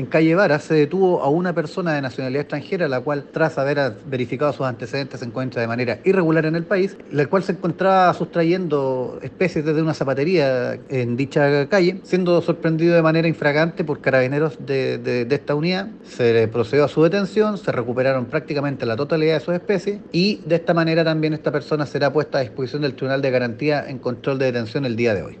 en calle Vara se detuvo a una persona de nacionalidad extranjera, la cual tras haber verificado sus antecedentes se encuentra de manera irregular en el país, la cual se encontraba sustrayendo especies desde una zapatería en dicha calle, siendo sorprendido de manera infragante por carabineros de, de esta unidad. Se procedió a su detención, se recuperaron prácticamente la totalidad de sus especies y de esta manera también esta persona será puesta a disposición del Tribunal de Garantía en control de detención el día de hoy.